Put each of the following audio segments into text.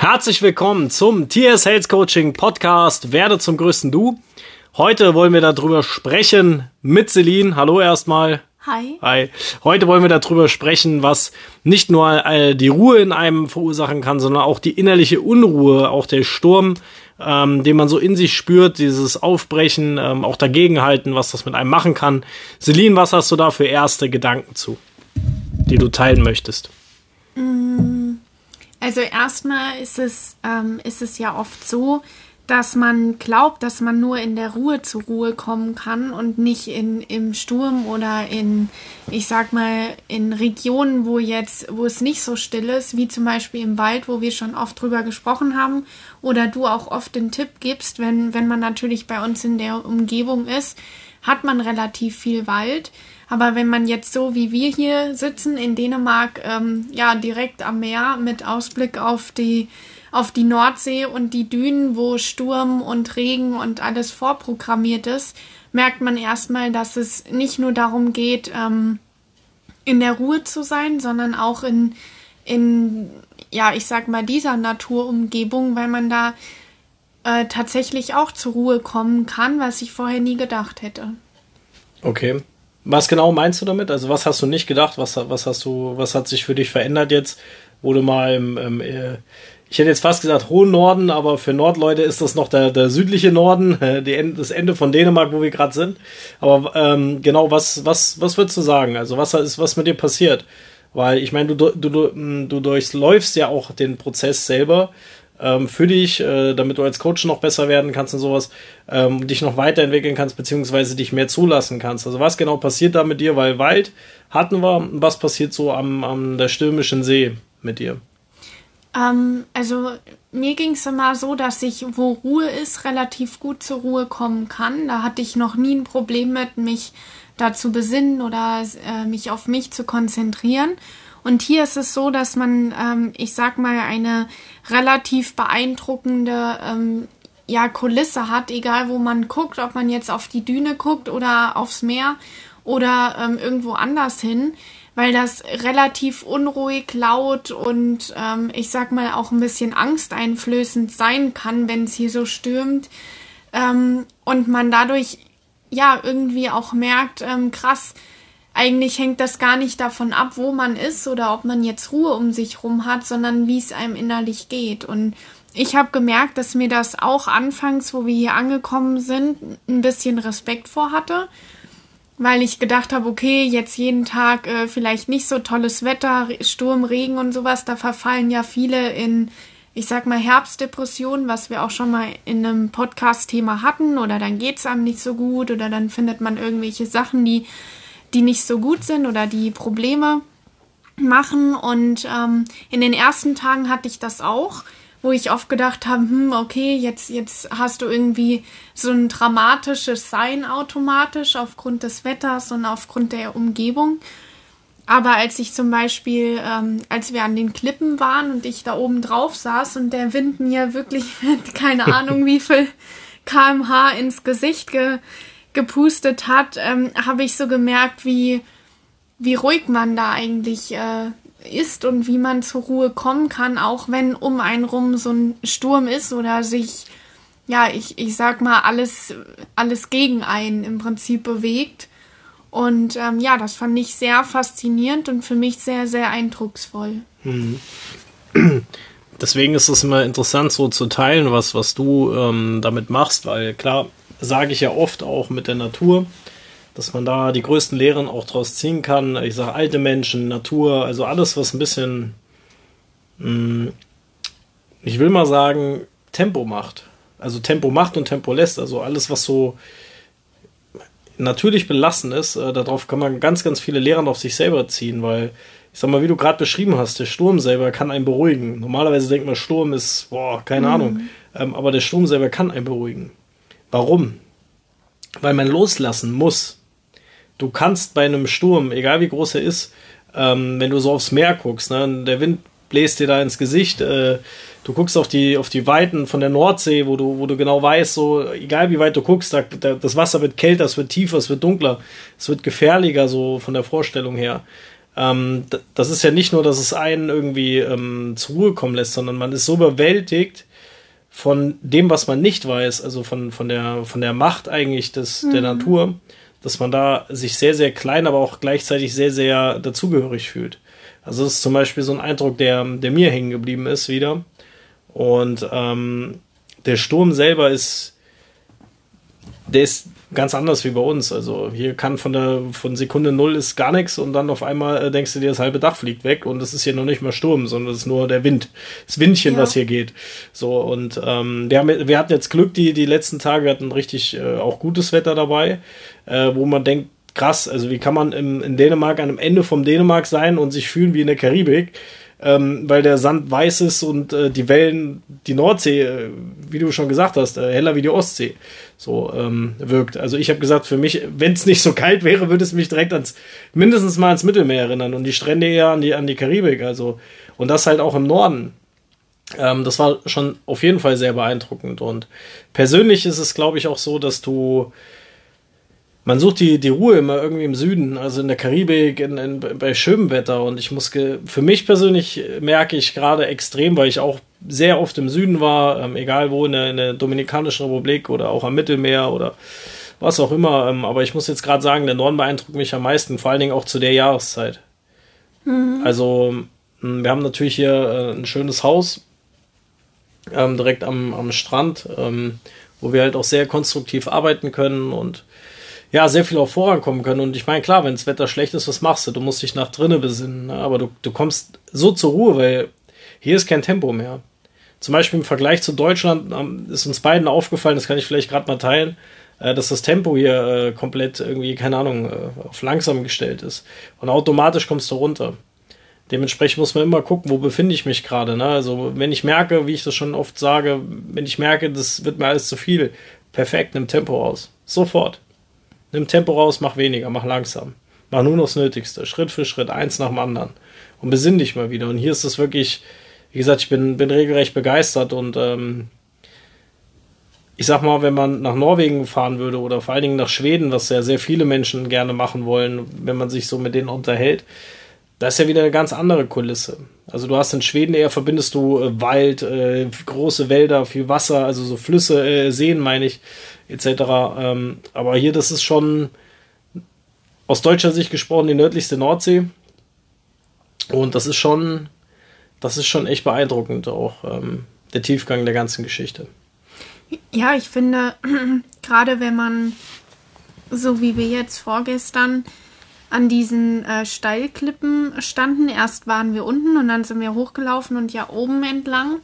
Herzlich willkommen zum TS Sales Coaching Podcast Werde zum größten Du. Heute wollen wir darüber sprechen mit Celine. Hallo erstmal. Hi. Hi. Heute wollen wir darüber sprechen, was nicht nur die Ruhe in einem verursachen kann, sondern auch die innerliche Unruhe, auch der Sturm, ähm, den man so in sich spürt, dieses Aufbrechen, ähm, auch dagegenhalten, was das mit einem machen kann. Celine, was hast du da für erste Gedanken zu, die du teilen möchtest? Mm, also erstmal ist es, ähm, ist es ja oft so, dass man glaubt, dass man nur in der Ruhe zur Ruhe kommen kann und nicht in, im Sturm oder in, ich sag mal, in Regionen, wo jetzt, wo es nicht so still ist, wie zum Beispiel im Wald, wo wir schon oft drüber gesprochen haben, oder du auch oft den Tipp gibst, wenn, wenn man natürlich bei uns in der Umgebung ist, hat man relativ viel Wald. Aber wenn man jetzt so wie wir hier sitzen in Dänemark, ähm, ja, direkt am Meer mit Ausblick auf die auf die Nordsee und die Dünen, wo Sturm und Regen und alles vorprogrammiert ist, merkt man erstmal, dass es nicht nur darum geht, ähm, in der Ruhe zu sein, sondern auch in, in, ja, ich sag mal, dieser Naturumgebung, weil man da äh, tatsächlich auch zur Ruhe kommen kann, was ich vorher nie gedacht hätte. Okay. Was genau meinst du damit? Also was hast du nicht gedacht? Was, was hast du, was hat sich für dich verändert jetzt, wo mal im, im äh, ich hätte jetzt fast gesagt hohen Norden, aber für Nordleute ist das noch der, der südliche Norden, die, das Ende von Dänemark, wo wir gerade sind. Aber ähm, genau, was, was, was würdest du sagen? Also was ist was mit dir passiert? Weil ich meine, du, du, du, du durchläufst ja auch den Prozess selber ähm, für dich, äh, damit du als Coach noch besser werden kannst und sowas, ähm, dich noch weiterentwickeln kannst, beziehungsweise dich mehr zulassen kannst. Also was genau passiert da mit dir? Weil Wald hatten wir, was passiert so am, am der stürmischen See mit dir? Ähm, also mir ging es immer so, dass ich, wo Ruhe ist, relativ gut zur Ruhe kommen kann. Da hatte ich noch nie ein Problem mit, mich da zu besinnen oder äh, mich auf mich zu konzentrieren. Und hier ist es so, dass man, ähm, ich sag mal, eine relativ beeindruckende ähm, ja, Kulisse hat, egal wo man guckt, ob man jetzt auf die Düne guckt oder aufs Meer oder ähm, irgendwo anders hin weil das relativ unruhig, laut und ähm, ich sag mal auch ein bisschen angsteinflößend sein kann, wenn es hier so stürmt. Ähm, und man dadurch ja irgendwie auch merkt, ähm, krass, eigentlich hängt das gar nicht davon ab, wo man ist oder ob man jetzt Ruhe um sich rum hat, sondern wie es einem innerlich geht. Und ich habe gemerkt, dass mir das auch anfangs, wo wir hier angekommen sind, ein bisschen Respekt vor hatte weil ich gedacht habe, okay, jetzt jeden Tag äh, vielleicht nicht so tolles Wetter, Sturm, Regen und sowas, da verfallen ja viele in, ich sag mal, Herbstdepressionen, was wir auch schon mal in einem Podcast-Thema hatten, oder dann geht's einem nicht so gut, oder dann findet man irgendwelche Sachen, die, die nicht so gut sind oder die Probleme machen. Und ähm, in den ersten Tagen hatte ich das auch wo ich oft gedacht habe, hm, okay, jetzt, jetzt hast du irgendwie so ein dramatisches Sein automatisch aufgrund des Wetters und aufgrund der Umgebung. Aber als ich zum Beispiel, ähm, als wir an den Klippen waren und ich da oben drauf saß und der Wind mir wirklich keine Ahnung wie viel kmh ins Gesicht ge gepustet hat, ähm, habe ich so gemerkt, wie, wie ruhig man da eigentlich äh, ist und wie man zur Ruhe kommen kann, auch wenn um einen rum so ein Sturm ist oder sich, ja, ich, ich sag mal, alles, alles gegen einen im Prinzip bewegt. Und ähm, ja, das fand ich sehr faszinierend und für mich sehr, sehr eindrucksvoll. Mhm. Deswegen ist es immer interessant, so zu teilen, was, was du ähm, damit machst, weil klar, sage ich ja oft auch mit der Natur, dass man da die größten Lehren auch draus ziehen kann. Ich sage alte Menschen, Natur, also alles, was ein bisschen, mh, hm, ich will mal sagen, Tempo macht. Also Tempo macht und Tempo lässt. Also alles, was so natürlich belassen ist, äh, darauf kann man ganz, ganz viele Lehren auf sich selber ziehen, weil ich sag mal, wie du gerade beschrieben hast, der Sturm selber kann einen beruhigen. Normalerweise denkt man, Sturm ist, boah, keine mhm. Ahnung. Ähm, aber der Sturm selber kann einen beruhigen. Warum? Weil man loslassen muss du kannst bei einem Sturm, egal wie groß er ist, ähm, wenn du so aufs Meer guckst, ne, der Wind bläst dir da ins Gesicht, äh, du guckst auf die, auf die Weiten von der Nordsee, wo du, wo du genau weißt, so, egal wie weit du guckst, da, da, das Wasser wird kälter, es wird tiefer, es wird dunkler, es wird gefährlicher, so von der Vorstellung her. ähm, das ist ja nicht nur, dass es einen irgendwie ähm, zur Ruhe kommen lässt, sondern man ist so überwältigt von dem, was man nicht weiß, also von, von, der, von der Macht eigentlich des, mhm. der Natur, dass man da sich sehr, sehr klein, aber auch gleichzeitig sehr, sehr dazugehörig fühlt. Also das ist zum Beispiel so ein Eindruck, der, der mir hängen geblieben ist wieder. Und ähm, der Sturm selber ist, der ist ganz anders wie bei uns. Also hier kann von der von Sekunde null ist gar nichts und dann auf einmal äh, denkst du dir, das halbe Dach fliegt weg und es ist hier noch nicht mal Sturm, sondern es ist nur der Wind, das Windchen, ja. was hier geht. So und ähm, wir, haben, wir hatten jetzt Glück die die letzten Tage, wir hatten richtig äh, auch gutes Wetter dabei, äh, wo man denkt, krass, also wie kann man im, in Dänemark an einem Ende vom Dänemark sein und sich fühlen wie in der Karibik? Ähm, weil der Sand weiß ist und äh, die Wellen, die Nordsee, äh, wie du schon gesagt hast, äh, heller wie die Ostsee so ähm, wirkt. Also ich habe gesagt, für mich, wenn es nicht so kalt wäre, würde es mich direkt ans mindestens mal ans Mittelmeer erinnern und die Strände eher an die an die Karibik. Also und das halt auch im Norden. Ähm, das war schon auf jeden Fall sehr beeindruckend und persönlich ist es, glaube ich, auch so, dass du man sucht die, die Ruhe immer irgendwie im Süden, also in der Karibik, in, in, bei schönem Wetter. Und ich muss, für mich persönlich merke ich gerade extrem, weil ich auch sehr oft im Süden war, ähm, egal wo, in der, in der, Dominikanischen Republik oder auch am Mittelmeer oder was auch immer. Ähm, aber ich muss jetzt gerade sagen, der Norden beeindruckt mich am meisten, vor allen Dingen auch zu der Jahreszeit. Mhm. Also, wir haben natürlich hier äh, ein schönes Haus ähm, direkt am, am Strand, ähm, wo wir halt auch sehr konstruktiv arbeiten können und ja, sehr viel auch vorankommen können. Und ich meine, klar, wenn das Wetter schlecht ist, was machst du? Du musst dich nach drinnen besinnen. Ne? Aber du, du kommst so zur Ruhe, weil hier ist kein Tempo mehr. Zum Beispiel im Vergleich zu Deutschland ähm, ist uns beiden aufgefallen, das kann ich vielleicht gerade mal teilen, äh, dass das Tempo hier äh, komplett irgendwie, keine Ahnung, äh, auf langsam gestellt ist. Und automatisch kommst du runter. Dementsprechend muss man immer gucken, wo befinde ich mich gerade. Ne? Also wenn ich merke, wie ich das schon oft sage, wenn ich merke, das wird mir alles zu viel, perfekt, nimm Tempo aus. Sofort. Nimm Tempo raus, mach weniger, mach langsam. Mach nur noch das Nötigste, Schritt für Schritt, eins nach dem anderen. Und besinn dich mal wieder. Und hier ist es wirklich, wie gesagt, ich bin, bin regelrecht begeistert und ähm, ich sag mal, wenn man nach Norwegen fahren würde oder vor allen Dingen nach Schweden, was ja sehr viele Menschen gerne machen wollen, wenn man sich so mit denen unterhält, da ist ja wieder eine ganz andere Kulisse. Also du hast in Schweden eher verbindest du äh, Wald, äh, große Wälder, viel Wasser, also so Flüsse, äh, Seen meine ich, etc. Ähm, aber hier, das ist schon aus deutscher Sicht gesprochen die nördlichste Nordsee. Und das ist schon, das ist schon echt beeindruckend, auch ähm, der Tiefgang der ganzen Geschichte. Ja, ich finde, gerade wenn man, so wie wir jetzt vorgestern, an diesen äh, Steilklippen standen. Erst waren wir unten und dann sind wir hochgelaufen und ja oben entlang.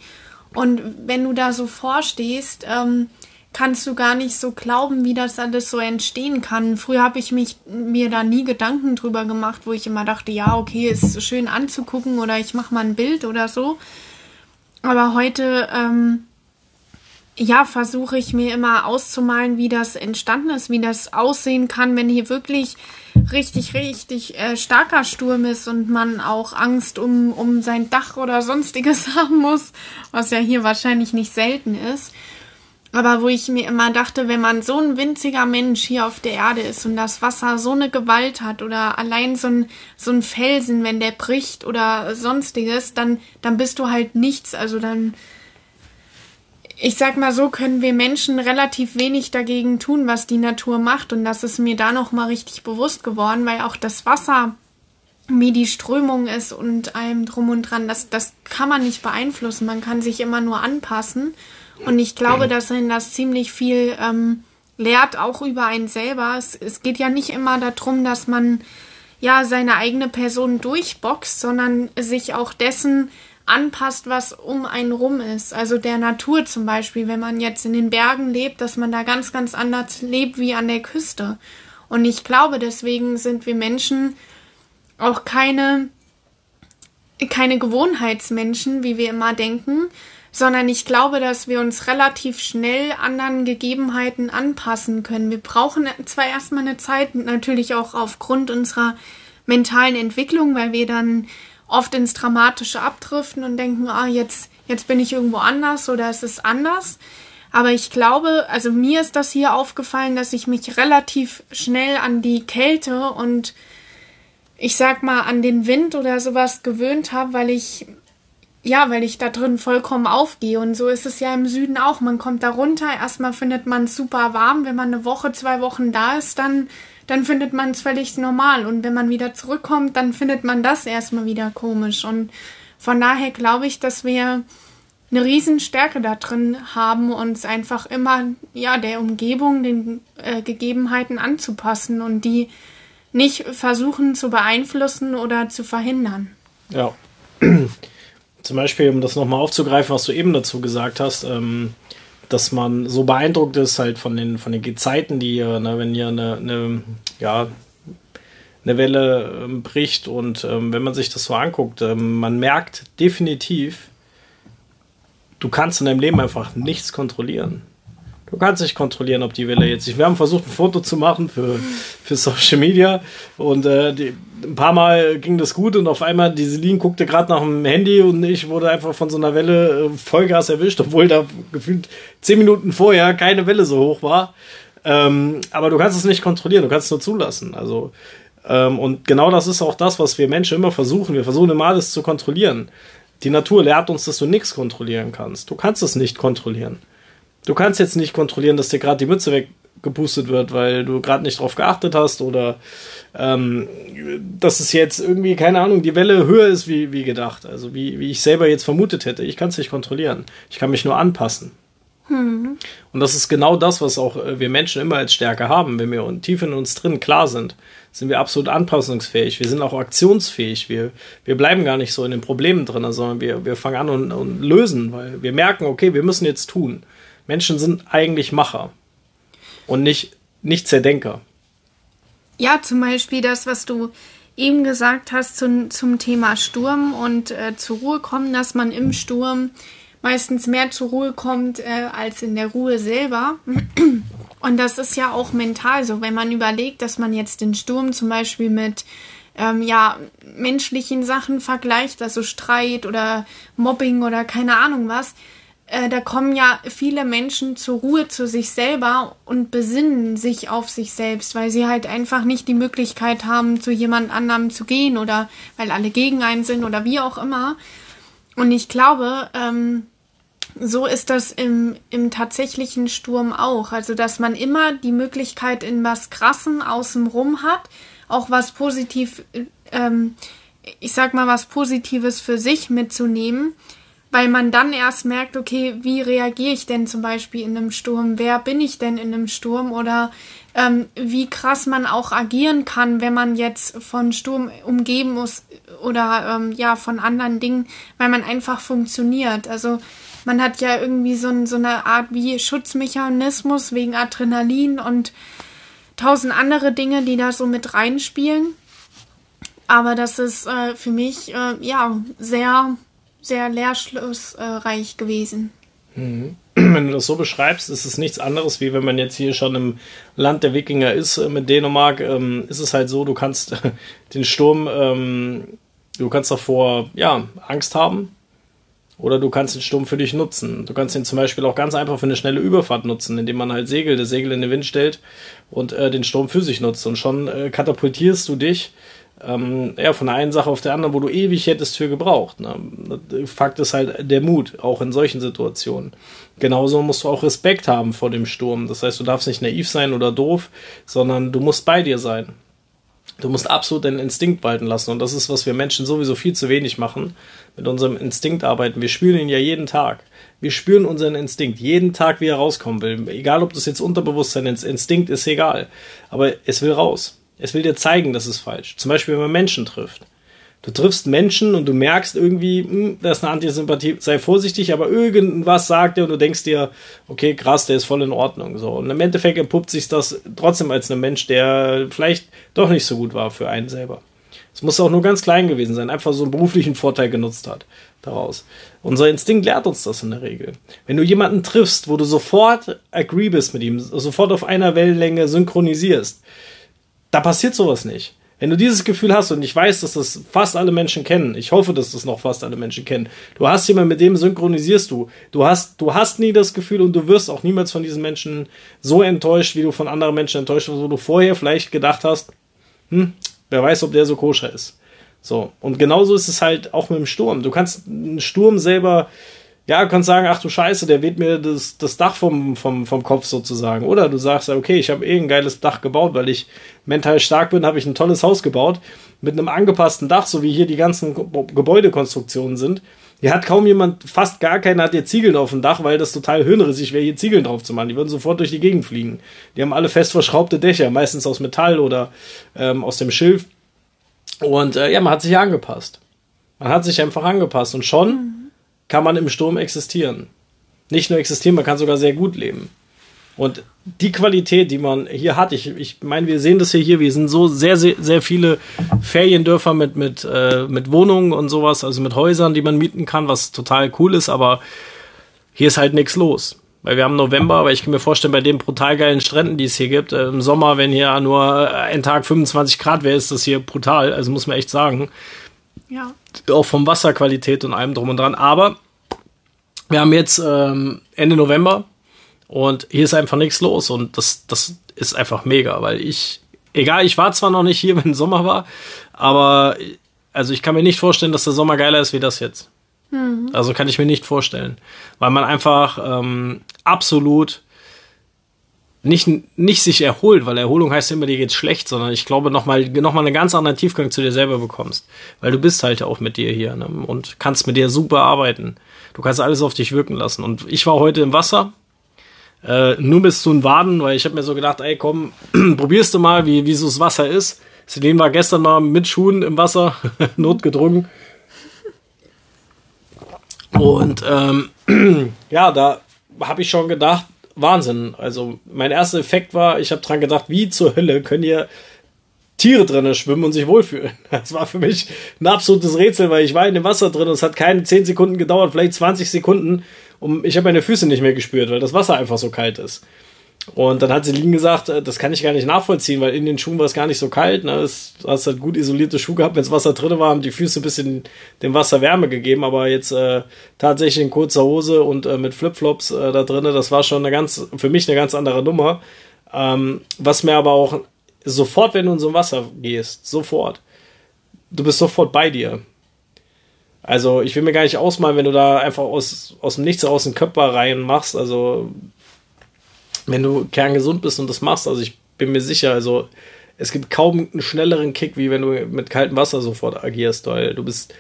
Und wenn du da so vorstehst, ähm, kannst du gar nicht so glauben, wie das alles so entstehen kann. Früher habe ich mich mir da nie Gedanken drüber gemacht, wo ich immer dachte, ja, okay, ist schön anzugucken oder ich mache mal ein Bild oder so. Aber heute, ähm, ja, versuche ich mir immer auszumalen, wie das entstanden ist, wie das aussehen kann, wenn hier wirklich richtig, richtig äh, starker Sturm ist und man auch Angst um, um sein Dach oder sonstiges haben muss, was ja hier wahrscheinlich nicht selten ist. Aber wo ich mir immer dachte, wenn man so ein winziger Mensch hier auf der Erde ist und das Wasser so eine Gewalt hat oder allein so ein, so ein Felsen, wenn der bricht oder sonstiges, dann, dann bist du halt nichts. Also dann, ich sag mal so, können wir Menschen relativ wenig dagegen tun, was die Natur macht. Und das ist mir da nochmal richtig bewusst geworden, weil auch das Wasser wie die Strömung ist und allem drum und dran, das, das kann man nicht beeinflussen. Man kann sich immer nur anpassen. Und ich glaube, dass ihn das ziemlich viel ähm, lehrt, auch über einen selber. Es, es geht ja nicht immer darum, dass man ja seine eigene Person durchboxt, sondern sich auch dessen anpasst, was um einen rum ist. Also der Natur zum Beispiel, wenn man jetzt in den Bergen lebt, dass man da ganz, ganz anders lebt wie an der Küste. Und ich glaube, deswegen sind wir Menschen auch keine, keine Gewohnheitsmenschen, wie wir immer denken, sondern ich glaube, dass wir uns relativ schnell anderen Gegebenheiten anpassen können. Wir brauchen zwar erstmal eine Zeit, natürlich auch aufgrund unserer mentalen Entwicklung, weil wir dann oft ins Dramatische abdriften und denken, ah, jetzt, jetzt bin ich irgendwo anders oder es ist anders. Aber ich glaube, also mir ist das hier aufgefallen, dass ich mich relativ schnell an die Kälte und ich sag mal, an den Wind oder sowas gewöhnt habe, weil ich ja, weil ich da drin vollkommen aufgehe. Und so ist es ja im Süden auch. Man kommt da runter, erstmal findet man es super warm. Wenn man eine Woche, zwei Wochen da ist, dann, dann findet man es völlig normal. Und wenn man wieder zurückkommt, dann findet man das erstmal wieder komisch. Und von daher glaube ich, dass wir eine Riesenstärke da drin haben, uns einfach immer ja der Umgebung, den äh, Gegebenheiten anzupassen und die nicht versuchen zu beeinflussen oder zu verhindern. Ja zum Beispiel, um das nochmal aufzugreifen, was du eben dazu gesagt hast, ähm, dass man so beeindruckt ist halt von den, von den Gezeiten, die hier, ne, wenn hier eine, eine, ja, eine Welle ähm, bricht und ähm, wenn man sich das so anguckt, ähm, man merkt definitiv, du kannst in deinem Leben einfach nichts kontrollieren. Du kannst nicht kontrollieren, ob die Welle jetzt. Wir haben versucht, ein Foto zu machen für, für Social Media und äh, die, ein paar Mal ging das gut und auf einmal die Celine guckte gerade nach dem Handy und ich wurde einfach von so einer Welle äh, Vollgas erwischt, obwohl da gefühlt zehn Minuten vorher keine Welle so hoch war. Ähm, aber du kannst es nicht kontrollieren, du kannst es nur zulassen. Also ähm, und genau das ist auch das, was wir Menschen immer versuchen. Wir versuchen immer alles zu kontrollieren. Die Natur lehrt uns, dass du nichts kontrollieren kannst. Du kannst es nicht kontrollieren. Du kannst jetzt nicht kontrollieren, dass dir gerade die Mütze weggepustet wird, weil du gerade nicht drauf geachtet hast oder ähm, dass es jetzt irgendwie, keine Ahnung, die Welle höher ist wie, wie gedacht. Also wie, wie ich selber jetzt vermutet hätte. Ich kann es nicht kontrollieren. Ich kann mich nur anpassen. Hm. Und das ist genau das, was auch äh, wir Menschen immer als Stärke haben. Wenn wir tief in uns drin klar sind, sind wir absolut anpassungsfähig. Wir sind auch aktionsfähig. Wir, wir bleiben gar nicht so in den Problemen drin, sondern wir, wir fangen an und, und lösen, weil wir merken, okay, wir müssen jetzt tun. Menschen sind eigentlich Macher und nicht, nicht Zerdenker. Ja, zum Beispiel das, was du eben gesagt hast zum, zum Thema Sturm und äh, zur Ruhe kommen, dass man im Sturm meistens mehr zur Ruhe kommt äh, als in der Ruhe selber. Und das ist ja auch mental so, wenn man überlegt, dass man jetzt den Sturm zum Beispiel mit ähm, ja, menschlichen Sachen vergleicht, also Streit oder Mobbing oder keine Ahnung was, äh, da kommen ja viele Menschen zur Ruhe zu sich selber und besinnen sich auf sich selbst, weil sie halt einfach nicht die Möglichkeit haben, zu jemand anderem zu gehen oder weil alle gegen einen sind oder wie auch immer. Und ich glaube, ähm, so ist das im, im tatsächlichen Sturm auch. Also, dass man immer die Möglichkeit in was Krassen außenrum hat, auch was positiv, ähm, ich sag mal, was Positives für sich mitzunehmen weil man dann erst merkt, okay, wie reagiere ich denn zum Beispiel in einem Sturm? Wer bin ich denn in einem Sturm? Oder ähm, wie krass man auch agieren kann, wenn man jetzt von Sturm umgeben muss oder ähm, ja von anderen Dingen, weil man einfach funktioniert. Also man hat ja irgendwie so, so eine Art wie Schutzmechanismus wegen Adrenalin und tausend andere Dinge, die da so mit reinspielen. Aber das ist äh, für mich äh, ja sehr sehr lehrschlussreich gewesen. Mhm. Wenn du das so beschreibst, ist es nichts anderes, wie wenn man jetzt hier schon im Land der Wikinger ist, äh, mit Dänemark, ähm, ist es halt so, du kannst den Sturm, ähm, du kannst davor, ja, Angst haben. Oder du kannst den Sturm für dich nutzen. Du kannst ihn zum Beispiel auch ganz einfach für eine schnelle Überfahrt nutzen, indem man halt Segel, das Segel in den Wind stellt und äh, den Sturm für sich nutzt. Und schon äh, katapultierst du dich ähm, ja, von der einen Sache auf der anderen, wo du ewig hättest für gebraucht. Ne? Fakt ist halt der Mut, auch in solchen Situationen. Genauso musst du auch Respekt haben vor dem Sturm. Das heißt, du darfst nicht naiv sein oder doof, sondern du musst bei dir sein. Du musst absolut deinen Instinkt walten lassen. Und das ist, was wir Menschen sowieso viel zu wenig machen. Mit unserem Instinkt arbeiten. Wir spüren ihn ja jeden Tag. Wir spüren unseren Instinkt jeden Tag, wie er rauskommen will. Egal, ob das jetzt Unterbewusstsein ist, Instinkt ist egal. Aber es will raus. Es will dir zeigen, das ist falsch. Zum Beispiel, wenn man Menschen trifft. Du triffst Menschen und du merkst irgendwie, hm, da ist eine Antisympathie, sei vorsichtig, aber irgendwas sagt er und du denkst dir, okay, krass, der ist voll in Ordnung. So. Und im Endeffekt entpuppt sich das trotzdem als ein Mensch, der vielleicht doch nicht so gut war für einen selber. Es muss auch nur ganz klein gewesen sein, einfach so einen beruflichen Vorteil genutzt hat daraus. Unser Instinkt lehrt uns das in der Regel. Wenn du jemanden triffst, wo du sofort agree bist mit ihm, sofort auf einer Wellenlänge synchronisierst, da passiert sowas nicht. Wenn du dieses Gefühl hast, und ich weiß, dass das fast alle Menschen kennen, ich hoffe, dass das noch fast alle Menschen kennen, du hast jemanden, mit dem synchronisierst du. Du hast, du hast nie das Gefühl und du wirst auch niemals von diesen Menschen so enttäuscht, wie du von anderen Menschen enttäuscht wirst, wo du vorher vielleicht gedacht hast, hm, wer weiß, ob der so koscher ist. So. Und genauso ist es halt auch mit dem Sturm. Du kannst einen Sturm selber, ja, du kannst sagen, ach du Scheiße, der weht mir das, das Dach vom, vom, vom Kopf sozusagen. Oder du sagst, okay, ich habe eh ein geiles Dach gebaut, weil ich mental stark bin, habe ich ein tolles Haus gebaut mit einem angepassten Dach, so wie hier die ganzen Gebäudekonstruktionen sind. Hier hat kaum jemand, fast gar keiner hat hier Ziegeln auf dem Dach, weil das total höhenrissig wäre, hier Ziegeln drauf zu machen. Die würden sofort durch die Gegend fliegen. Die haben alle fest verschraubte Dächer, meistens aus Metall oder ähm, aus dem Schilf. Und äh, ja, man hat sich angepasst. Man hat sich einfach angepasst und schon mhm. Kann man im Sturm existieren. Nicht nur existieren, man kann sogar sehr gut leben. Und die Qualität, die man hier hat, ich, ich meine, wir sehen das hier hier, wir sind so sehr, sehr, sehr viele Feriendörfer mit, mit, äh, mit Wohnungen und sowas, also mit Häusern, die man mieten kann, was total cool ist, aber hier ist halt nichts los. Weil wir haben November, aber ich kann mir vorstellen, bei den brutal geilen Stränden, die es hier gibt, äh, im Sommer, wenn hier nur ein Tag 25 Grad wäre, ist das hier brutal. Also muss man echt sagen. Ja. Auch vom Wasserqualität und allem drum und dran. Aber wir haben jetzt ähm, Ende November und hier ist einfach nichts los. Und das, das ist einfach mega, weil ich, egal, ich war zwar noch nicht hier, wenn Sommer war, aber also ich kann mir nicht vorstellen, dass der Sommer geiler ist wie das jetzt. Mhm. Also kann ich mir nicht vorstellen. Weil man einfach ähm, absolut nicht, nicht sich erholt, weil Erholung heißt immer, dir geht's schlecht, sondern ich glaube nochmal noch mal einen ganz anderen Tiefgang zu dir selber bekommst. Weil du bist halt auch mit dir hier ne? und kannst mit dir super arbeiten. Du kannst alles auf dich wirken lassen. Und ich war heute im Wasser, äh, nur bis zu den Waden, weil ich habe mir so gedacht, ey komm, probierst du mal, wie, wie so das Wasser ist. Celine war gestern mal mit Schuhen im Wasser, notgedrungen. Und ähm, ja, da habe ich schon gedacht, Wahnsinn. Also mein erster Effekt war, ich habe dran gedacht, wie zur Hölle können hier Tiere drinnen schwimmen und sich wohlfühlen. Das war für mich ein absolutes Rätsel, weil ich war in dem Wasser drin und es hat keine 10 Sekunden gedauert, vielleicht 20 Sekunden. Und ich habe meine Füße nicht mehr gespürt, weil das Wasser einfach so kalt ist. Und dann hat Celine gesagt, äh, das kann ich gar nicht nachvollziehen, weil in den Schuhen war es gar nicht so kalt. Ne? Es, hast halt gut isolierte Schuhe gehabt, wenn das Wasser drin war, haben die Füße ein bisschen dem Wasser Wärme gegeben. Aber jetzt äh, tatsächlich in kurzer Hose und äh, mit Flipflops äh, da drinnen, das war schon eine ganz, für mich eine ganz andere Nummer. Ähm, was mir aber auch sofort, wenn du in so ein Wasser gehst, sofort, du bist sofort bei dir. Also ich will mir gar nicht ausmalen, wenn du da einfach aus, aus dem Nichts heraus einen Körper rein machst. Also wenn du kerngesund bist und das machst, also ich bin mir sicher, also es gibt kaum einen schnelleren Kick, wie wenn du mit kaltem Wasser sofort agierst, weil du bist,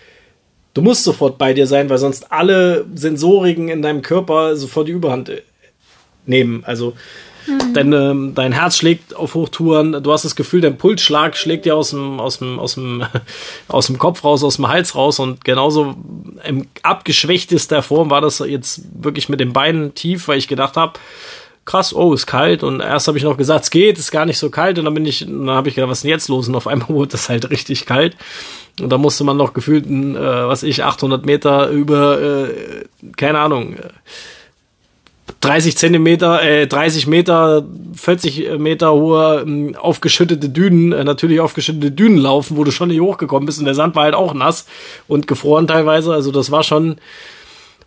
du musst sofort bei dir sein, weil sonst alle Sensoriken in deinem Körper sofort die Überhand äh, nehmen. Also mhm. dein, ähm, dein Herz schlägt auf Hochtouren, du hast das Gefühl, dein Pulsschlag schlägt dir aus dem, aus dem, aus dem, aus dem Kopf raus, aus dem Hals raus und genauso im abgeschwächtester Form war das jetzt wirklich mit den Beinen tief, weil ich gedacht habe, krass, oh, ist kalt. Und erst habe ich noch gesagt, es geht, ist gar nicht so kalt. Und dann bin ich, dann habe ich gedacht, was ist denn jetzt los? Und auf einmal wurde es halt richtig kalt. Und da musste man noch gefühlt, äh, was ich, 800 Meter über, äh, keine Ahnung, 30 Zentimeter, äh, 30 Meter, 40 Meter hohe äh, aufgeschüttete Dünen, äh, natürlich aufgeschüttete Dünen laufen, wo du schon nicht hochgekommen bist und der Sand war halt auch nass und gefroren teilweise. Also das war schon,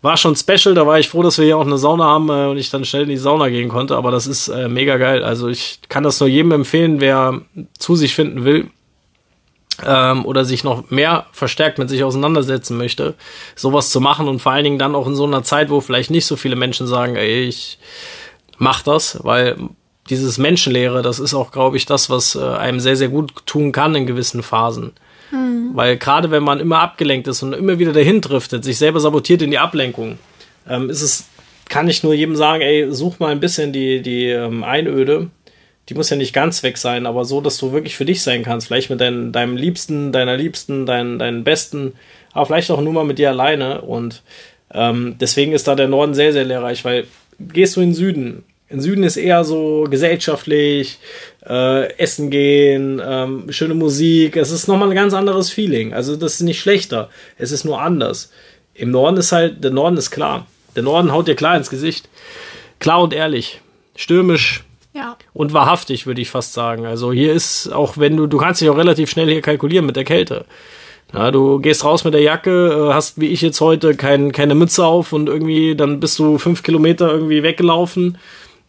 war schon special. Da war ich froh, dass wir hier auch eine Sauna haben äh, und ich dann schnell in die Sauna gehen konnte. Aber das ist äh, mega geil. Also ich kann das nur jedem empfehlen, wer zu sich finden will ähm, oder sich noch mehr verstärkt mit sich auseinandersetzen möchte, sowas zu machen und vor allen Dingen dann auch in so einer Zeit, wo vielleicht nicht so viele Menschen sagen, ey, ich mach das, weil dieses Menschenlehre, das ist auch, glaube ich, das, was äh, einem sehr, sehr gut tun kann in gewissen Phasen. Mhm. Weil gerade wenn man immer abgelenkt ist und immer wieder dahin driftet, sich selber sabotiert in die Ablenkung, ähm, ist es, kann ich nur jedem sagen, ey, such mal ein bisschen die, die ähm, Einöde. Die muss ja nicht ganz weg sein, aber so, dass du wirklich für dich sein kannst. Vielleicht mit dein, deinem Liebsten, deiner Liebsten, dein, deinen Besten, aber vielleicht auch nur mal mit dir alleine. Und ähm, deswegen ist da der Norden sehr, sehr lehrreich, weil gehst du in den Süden, in Süden ist eher so gesellschaftlich, äh, essen gehen, ähm, schöne Musik. Es ist nochmal ein ganz anderes Feeling. Also das ist nicht schlechter. Es ist nur anders. Im Norden ist halt, der Norden ist klar. Der Norden haut dir klar ins Gesicht. Klar und ehrlich. Stürmisch. Ja. Und wahrhaftig, würde ich fast sagen. Also hier ist, auch wenn du, du kannst dich auch relativ schnell hier kalkulieren mit der Kälte. Ja, du gehst raus mit der Jacke, äh, hast wie ich jetzt heute kein, keine Mütze auf und irgendwie dann bist du fünf Kilometer irgendwie weggelaufen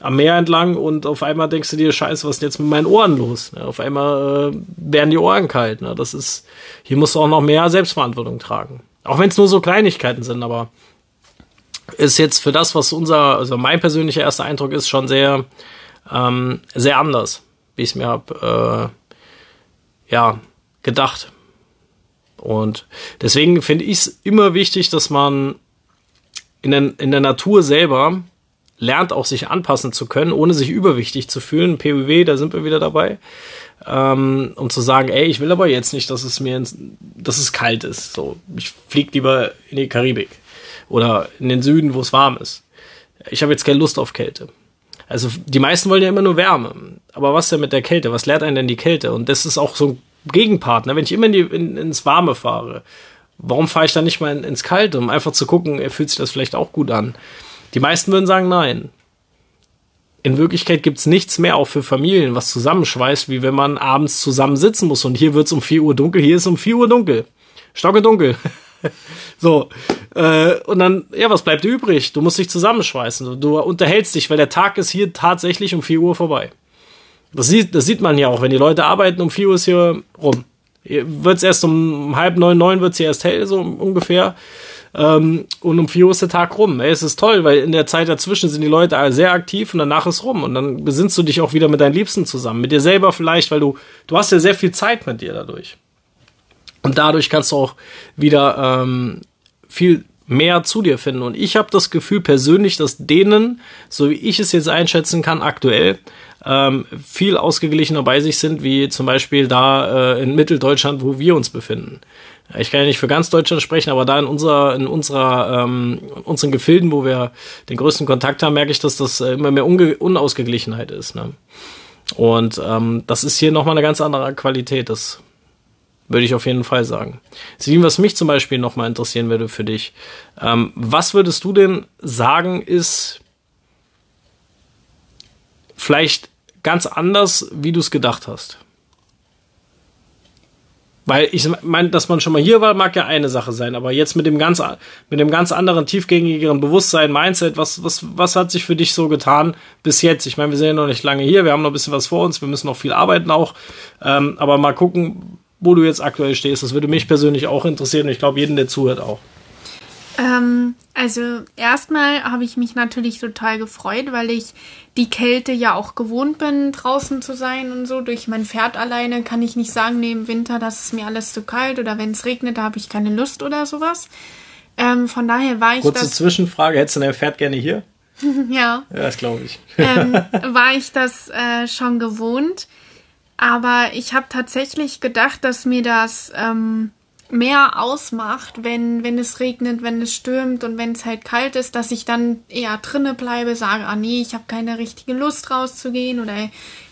am Meer entlang und auf einmal denkst du dir, scheiße, was ist denn jetzt mit meinen Ohren los? Ne? Auf einmal äh, werden die Ohren kalt. Ne? Das ist, hier musst du auch noch mehr Selbstverantwortung tragen. Auch wenn es nur so Kleinigkeiten sind, aber ist jetzt für das, was unser, also mein persönlicher erster Eindruck ist, schon sehr, ähm, sehr anders, wie ich es mir habe, äh, ja, gedacht. Und deswegen finde ich es immer wichtig, dass man in der, in der Natur selber lernt auch sich anpassen zu können, ohne sich überwichtig zu fühlen. PUW, da sind wir wieder dabei. Ähm, um zu sagen, ey, ich will aber jetzt nicht, dass es mir, ins, dass es kalt ist. So, ich fliege lieber in die Karibik oder in den Süden, wo es warm ist. Ich habe jetzt keine Lust auf Kälte. Also die meisten wollen ja immer nur Wärme. Aber was denn mit der Kälte? Was lehrt einen denn die Kälte? Und das ist auch so ein Gegenpartner. Wenn ich immer in die, in, ins Warme fahre, warum fahre ich dann nicht mal in, ins Kalte, um einfach zu gucken, fühlt sich das vielleicht auch gut an? Die meisten würden sagen nein. In Wirklichkeit gibt's nichts mehr auch für Familien, was zusammenschweißt, wie wenn man abends zusammen sitzen muss. Und hier wird's um 4 Uhr dunkel, hier ist um 4 Uhr dunkel. Stocke dunkel. so. Äh, und dann, ja, was bleibt übrig? Du musst dich zusammenschweißen. Du unterhältst dich, weil der Tag ist hier tatsächlich um 4 Uhr vorbei. Das sieht, das sieht man ja auch, wenn die Leute arbeiten, um 4 Uhr ist hier rum. Wird's erst um halb neun, neun wird's hier erst hell, so ungefähr. Ähm, und um 4 Uhr ist der Tag rum. Ey, es ist toll, weil in der Zeit dazwischen sind die Leute sehr aktiv und danach ist rum. Und dann besinnst du dich auch wieder mit deinen Liebsten zusammen. Mit dir selber vielleicht, weil du, du hast ja sehr viel Zeit mit dir dadurch. Und dadurch kannst du auch wieder ähm, viel mehr zu dir finden. Und ich habe das Gefühl persönlich, dass denen, so wie ich es jetzt einschätzen kann, aktuell ähm, viel ausgeglichener bei sich sind, wie zum Beispiel da äh, in Mitteldeutschland, wo wir uns befinden ich kann ja nicht für ganz Deutschland sprechen, aber da in unserer, in unserer, ähm, unseren Gefilden, wo wir den größten Kontakt haben, merke ich, dass das äh, immer mehr Unge Unausgeglichenheit ist. Ne? Und ähm, das ist hier nochmal eine ganz andere Qualität. Das würde ich auf jeden Fall sagen. Sieben, was mich zum Beispiel nochmal interessieren würde für dich. Ähm, was würdest du denn sagen, ist vielleicht ganz anders, wie du es gedacht hast? Weil ich meine, dass man schon mal hier war, mag ja eine Sache sein, aber jetzt mit dem ganz, mit dem ganz anderen, tiefgängigeren Bewusstsein, Mindset, was, was, was hat sich für dich so getan bis jetzt? Ich meine, wir sind ja noch nicht lange hier, wir haben noch ein bisschen was vor uns, wir müssen noch viel arbeiten auch, ähm, aber mal gucken, wo du jetzt aktuell stehst. Das würde mich persönlich auch interessieren und ich glaube, jeden, der zuhört, auch. Ähm, also erstmal habe ich mich natürlich total gefreut, weil ich die Kälte ja auch gewohnt bin, draußen zu sein und so. Durch mein Pferd alleine kann ich nicht sagen, im Winter, das ist mir alles zu kalt oder wenn es regnet, da habe ich keine Lust oder sowas. Ähm, von daher war ich. Kurze das, Zwischenfrage, hättest du dein Pferd gerne hier? ja. Ja, das glaube ich. ähm, war ich das äh, schon gewohnt. Aber ich habe tatsächlich gedacht, dass mir das ähm, mehr ausmacht, wenn, wenn es regnet, wenn es stürmt und wenn es halt kalt ist, dass ich dann eher drinne bleibe, sage, ah nee, ich habe keine richtige Lust rauszugehen oder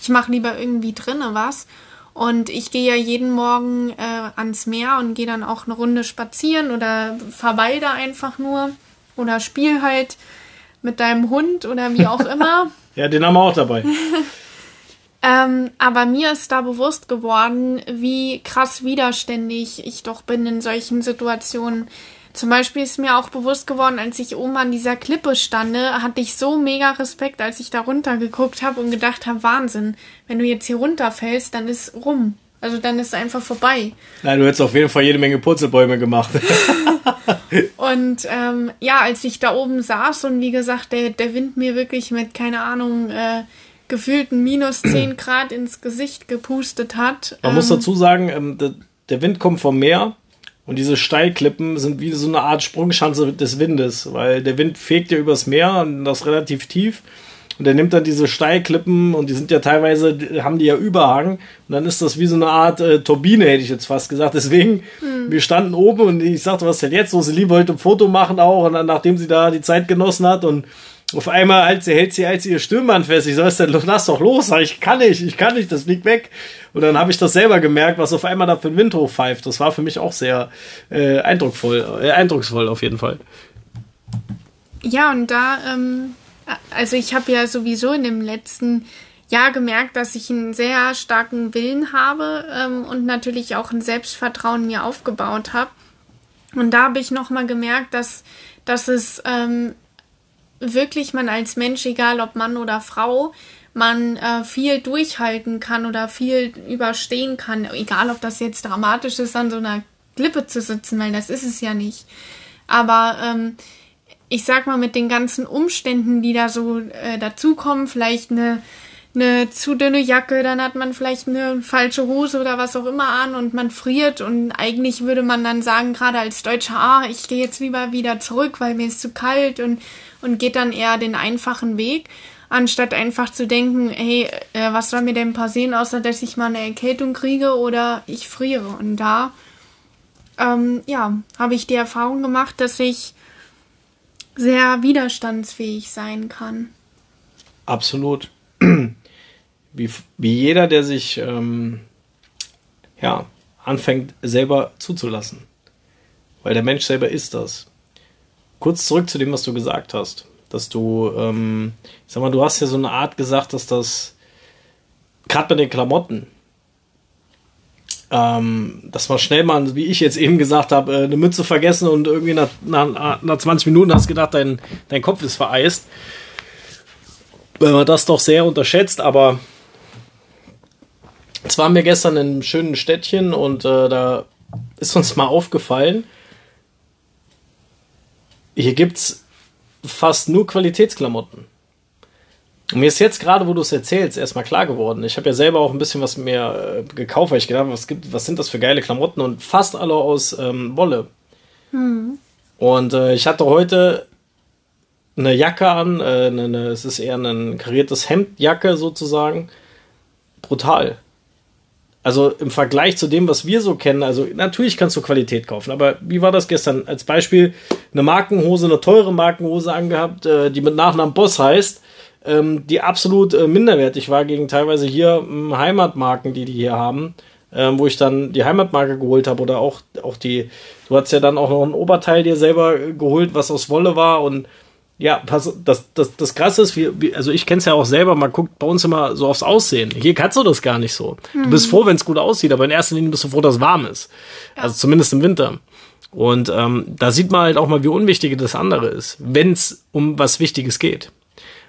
ich mache lieber irgendwie drinne was. Und ich gehe ja jeden Morgen äh, ans Meer und gehe dann auch eine Runde spazieren oder verweile einfach nur oder spiel halt mit deinem Hund oder wie auch immer. ja, den haben wir auch dabei. Ähm, aber mir ist da bewusst geworden, wie krass widerständig ich doch bin in solchen Situationen. Zum Beispiel ist mir auch bewusst geworden, als ich oben an dieser Klippe stande, hatte ich so mega Respekt, als ich da runtergeguckt habe und gedacht habe, Wahnsinn, wenn du jetzt hier runterfällst, dann ist rum. Also dann ist es einfach vorbei. Nein, du hättest auf jeden Fall jede Menge Purzelbäume gemacht. und ähm, ja, als ich da oben saß und wie gesagt, der, der Wind mir wirklich mit, keine Ahnung, äh, gefühlten minus 10 Grad ins Gesicht gepustet hat. Man ähm, muss dazu sagen, ähm, der, der Wind kommt vom Meer und diese Steilklippen sind wie so eine Art Sprungschanze des Windes, weil der Wind fegt ja übers Meer und das relativ tief. Und der nimmt dann diese Steilklippen und die sind ja teilweise, haben die ja Überhang. Und dann ist das wie so eine Art äh, Turbine, hätte ich jetzt fast gesagt. Deswegen, hm. wir standen oben und ich sagte, was denn jetzt? So, sie wollte ein Foto machen auch. Und dann, nachdem sie da die Zeit genossen hat und auf einmal hält sie, hält sie als ihr Stirnband fest. Ich soll es denn, lass doch los. Ich kann nicht, ich kann nicht, das fliegt weg. Und dann habe ich das selber gemerkt, was auf einmal da für ein Wind hochpfeift. Das war für mich auch sehr äh, eindrucksvoll, äh, eindrucksvoll auf jeden Fall. Ja, und da, ähm, also ich habe ja sowieso in dem letzten Jahr gemerkt, dass ich einen sehr starken Willen habe ähm, und natürlich auch ein Selbstvertrauen mir aufgebaut habe. Und da habe ich nochmal gemerkt, dass, dass es ähm, wirklich man als Mensch, egal ob Mann oder Frau, man äh, viel durchhalten kann oder viel überstehen kann, egal ob das jetzt dramatisch ist, an so einer Klippe zu sitzen, weil das ist es ja nicht. Aber ähm, ich sag mal, mit den ganzen Umständen, die da so äh, dazukommen, vielleicht eine, eine zu dünne Jacke, dann hat man vielleicht eine falsche Hose oder was auch immer an und man friert und eigentlich würde man dann sagen, gerade als Deutscher, ah, ich gehe jetzt lieber wieder zurück, weil mir ist zu kalt und, und geht dann eher den einfachen Weg, anstatt einfach zu denken, hey, äh, was soll mir denn passieren, außer dass ich mal eine Erkältung kriege oder ich friere. Und da, ähm, ja, habe ich die Erfahrung gemacht, dass ich sehr widerstandsfähig sein kann. Absolut. Wie, wie jeder, der sich ähm, ja, anfängt, selber zuzulassen. Weil der Mensch selber ist das. Kurz zurück zu dem, was du gesagt hast. Dass du, ähm, ich sag mal, du hast ja so eine Art gesagt, dass das, gerade bei den Klamotten, ähm, dass man schnell mal, wie ich jetzt eben gesagt habe, äh, eine Mütze vergessen und irgendwie nach, nach, nach 20 Minuten hast gedacht, dein, dein Kopf ist vereist. Wenn man das doch sehr unterschätzt, aber es waren wir gestern in einem schönen Städtchen und äh, da ist uns mal aufgefallen, hier gibt es fast nur Qualitätsklamotten. Und mir ist jetzt gerade, wo du es erzählst, erstmal klar geworden. Ich habe ja selber auch ein bisschen was mehr äh, gekauft, weil ich gedacht habe, was, gibt, was sind das für geile Klamotten und fast alle aus ähm, Wolle. Hm. Und äh, ich hatte heute eine Jacke an, äh, eine, eine, es ist eher ein kariertes Hemdjacke sozusagen. Brutal. Also im Vergleich zu dem, was wir so kennen, also natürlich kannst du Qualität kaufen, aber wie war das gestern? Als Beispiel eine Markenhose, eine teure Markenhose angehabt, äh, die mit Nachnamen Boss heißt ähm, die absolut äh, minderwertig war gegen teilweise hier ähm, Heimatmarken, die die hier haben, ähm, wo ich dann die Heimatmarke geholt habe oder auch, auch die, du hast ja dann auch noch ein Oberteil dir selber geholt, was aus Wolle war und ja, pass, das, das, das Krasse ist, wie, wie, also ich kenne es ja auch selber, man guckt bei uns immer so aufs Aussehen. Hier kannst du das gar nicht so. Mhm. Du bist froh, wenn es gut aussieht, aber in erster Linie bist du froh, dass es warm ist. Ja. Also zumindest im Winter. Und ähm, da sieht man halt auch mal, wie unwichtig das andere ist, wenn es um was Wichtiges geht.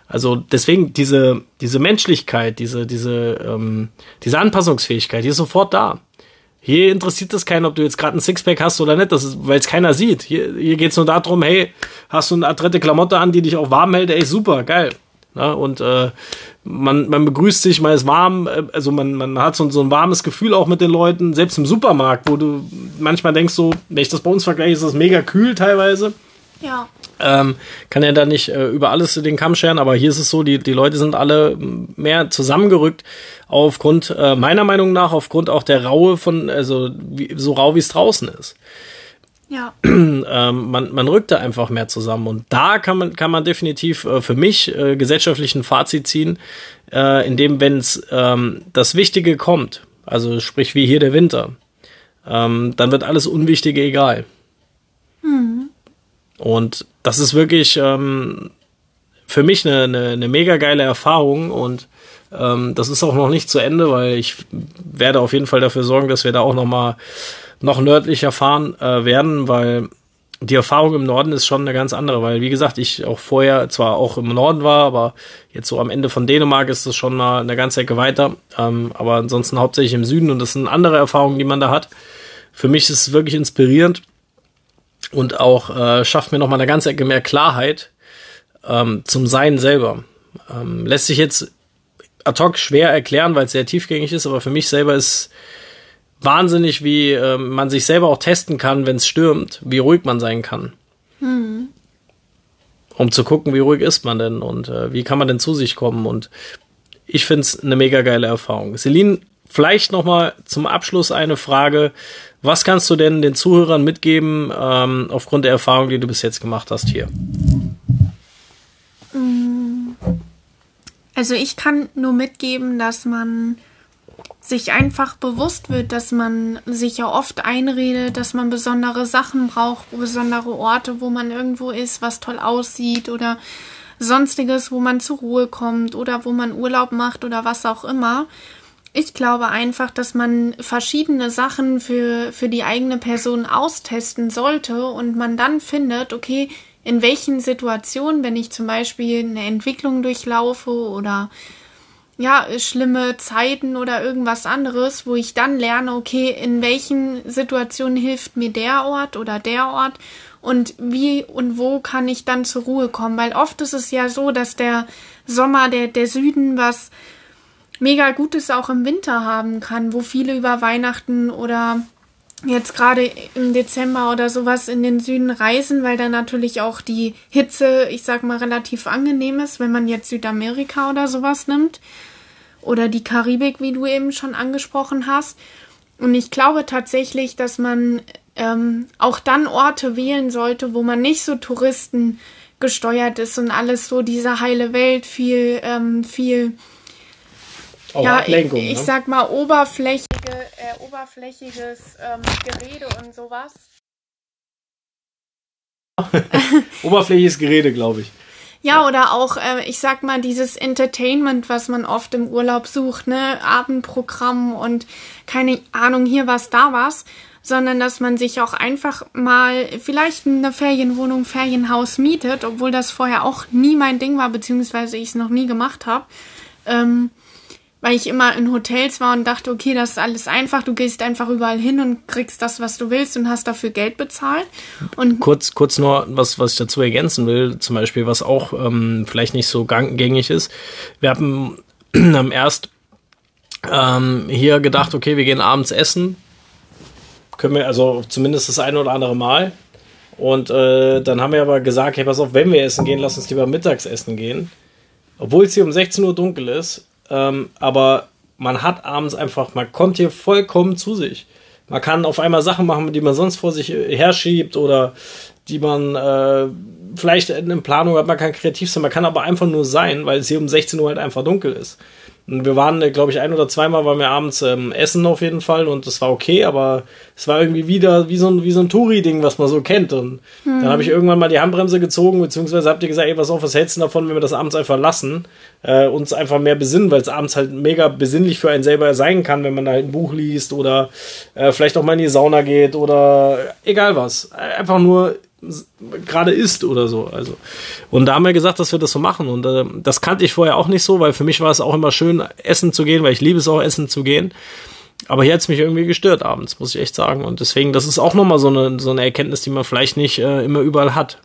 Also deswegen diese, diese Menschlichkeit, diese, diese, ähm, diese Anpassungsfähigkeit, die ist sofort da. Hier interessiert es keinen, ob du jetzt gerade ein Sixpack hast oder nicht, weil es keiner sieht. Hier, hier geht es nur darum, hey, hast du eine adrette Klamotte an, die dich auch warm hält? Ey, super, geil. Ja, und äh, man, man begrüßt sich, man ist warm, äh, also man, man hat so, so ein warmes Gefühl auch mit den Leuten, selbst im Supermarkt, wo du manchmal denkst so, wenn ich das bei uns vergleiche, ist das mega kühl teilweise. Ja. Ähm, kann er da nicht äh, über alles den Kamm scheren, aber hier ist es so, die, die Leute sind alle mehr zusammengerückt aufgrund, äh, meiner Meinung nach, aufgrund auch der Raue von, also wie, so rau wie es draußen ist. Ja. ähm, man, man rückt da einfach mehr zusammen und da kann man, kann man definitiv äh, für mich äh, gesellschaftlich ein Fazit ziehen, äh, indem, wenn es ähm, das Wichtige kommt, also sprich wie hier der Winter, ähm, dann wird alles Unwichtige egal. Mhm. Und das ist wirklich ähm, für mich eine, eine, eine mega geile Erfahrung und ähm, das ist auch noch nicht zu Ende, weil ich werde auf jeden Fall dafür sorgen, dass wir da auch noch mal noch nördlicher fahren äh, werden, weil die Erfahrung im Norden ist schon eine ganz andere, weil wie gesagt, ich auch vorher zwar auch im Norden war, aber jetzt so am Ende von Dänemark ist es schon mal eine ganze Ecke weiter, ähm, aber ansonsten hauptsächlich im Süden und das sind andere Erfahrungen, die man da hat. Für mich ist es wirklich inspirierend und auch äh, schafft mir noch mal eine ganze Ecke mehr Klarheit ähm, zum Sein selber. Ähm, lässt sich jetzt ad hoc schwer erklären, weil es sehr tiefgängig ist, aber für mich selber ist wahnsinnig, wie äh, man sich selber auch testen kann, wenn es stürmt, wie ruhig man sein kann. Mhm. Um zu gucken, wie ruhig ist man denn und äh, wie kann man denn zu sich kommen. Und ich finde es eine mega geile Erfahrung. Celine, vielleicht noch mal zum Abschluss eine Frage. Was kannst du denn den Zuhörern mitgeben ähm, aufgrund der Erfahrung, die du bis jetzt gemacht hast hier? Also ich kann nur mitgeben, dass man sich einfach bewusst wird, dass man sich ja oft einredet, dass man besondere Sachen braucht, besondere Orte, wo man irgendwo ist, was toll aussieht oder sonstiges, wo man zur Ruhe kommt oder wo man Urlaub macht oder was auch immer. Ich glaube einfach, dass man verschiedene Sachen für, für die eigene Person austesten sollte und man dann findet, okay, in welchen Situationen, wenn ich zum Beispiel eine Entwicklung durchlaufe oder ja, schlimme Zeiten oder irgendwas anderes, wo ich dann lerne, okay, in welchen Situationen hilft mir der Ort oder der Ort und wie und wo kann ich dann zur Ruhe kommen, weil oft ist es ja so, dass der Sommer, der, der Süden was mega Gutes auch im Winter haben kann, wo viele über Weihnachten oder jetzt gerade im Dezember oder sowas in den Süden reisen, weil da natürlich auch die Hitze, ich sag mal, relativ angenehm ist, wenn man jetzt Südamerika oder sowas nimmt oder die Karibik, wie du eben schon angesprochen hast. Und ich glaube tatsächlich, dass man ähm, auch dann Orte wählen sollte, wo man nicht so Touristen gesteuert ist und alles so diese heile Welt viel, ähm, viel auch ja, ich, ich ne? sag mal oberflächige, äh, oberflächiges ähm, Gerede und sowas. Oberflächiges Gerede, glaube ich. Ja, oder auch, äh, ich sag mal, dieses Entertainment, was man oft im Urlaub sucht, ne? Abendprogramm und keine Ahnung, hier was, da was, sondern dass man sich auch einfach mal vielleicht eine Ferienwohnung, Ferienhaus mietet, obwohl das vorher auch nie mein Ding war, beziehungsweise ich es noch nie gemacht habe. Ähm, weil ich immer in Hotels war und dachte, okay, das ist alles einfach, du gehst einfach überall hin und kriegst das, was du willst und hast dafür Geld bezahlt. Und kurz, kurz nur, was, was ich dazu ergänzen will, zum Beispiel, was auch ähm, vielleicht nicht so gängig ist. Wir haben, haben erst ähm, hier gedacht, okay, wir gehen abends essen. Können wir, also zumindest das eine oder andere Mal. Und äh, dann haben wir aber gesagt, hey, pass auf, wenn wir essen gehen, lass uns lieber mittags essen gehen. Obwohl es hier um 16 Uhr dunkel ist, ähm, aber man hat abends einfach, man kommt hier vollkommen zu sich. Man kann auf einmal Sachen machen, die man sonst vor sich herschiebt oder die man äh, vielleicht in Planung hat. Man kann kreativ sein, man kann aber einfach nur sein, weil es hier um 16 Uhr halt einfach dunkel ist. Und wir waren, äh, glaube ich, ein oder zweimal waren wir abends ähm, essen auf jeden Fall und das war okay, aber es war irgendwie wieder wie so ein, wie so ein Touri-Ding, was man so kennt. Und mhm. dann habe ich irgendwann mal die Handbremse gezogen, beziehungsweise habt ihr gesagt, ey, was auf, was hältst du davon, wenn wir das abends einfach lassen, äh, uns einfach mehr besinnen, weil es abends halt mega besinnlich für einen selber sein kann, wenn man da halt ein Buch liest oder äh, vielleicht auch mal in die Sauna geht oder egal was. Einfach nur gerade ist oder so. Also. Und da haben wir gesagt, dass wir das so machen. Und äh, das kannte ich vorher auch nicht so, weil für mich war es auch immer schön, essen zu gehen, weil ich liebe es auch, essen zu gehen. Aber hier hat es mich irgendwie gestört abends, muss ich echt sagen. Und deswegen, das ist auch nochmal so eine, so eine Erkenntnis, die man vielleicht nicht äh, immer überall hat.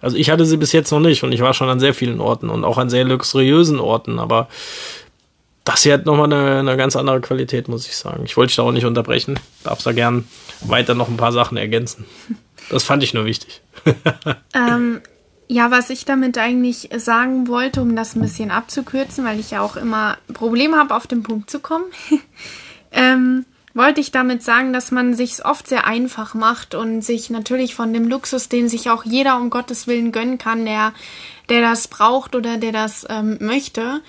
Also ich hatte sie bis jetzt noch nicht und ich war schon an sehr vielen Orten und auch an sehr luxuriösen Orten, aber das hier hat nochmal eine, eine ganz andere Qualität, muss ich sagen. Ich wollte dich da auch nicht unterbrechen. Darf da gern weiter noch ein paar Sachen ergänzen. Das fand ich nur wichtig. ähm, ja, was ich damit eigentlich sagen wollte, um das ein bisschen abzukürzen, weil ich ja auch immer Probleme habe, auf den Punkt zu kommen, ähm, wollte ich damit sagen, dass man sich oft sehr einfach macht und sich natürlich von dem Luxus, den sich auch jeder um Gottes Willen gönnen kann, der, der das braucht oder der das ähm, möchte,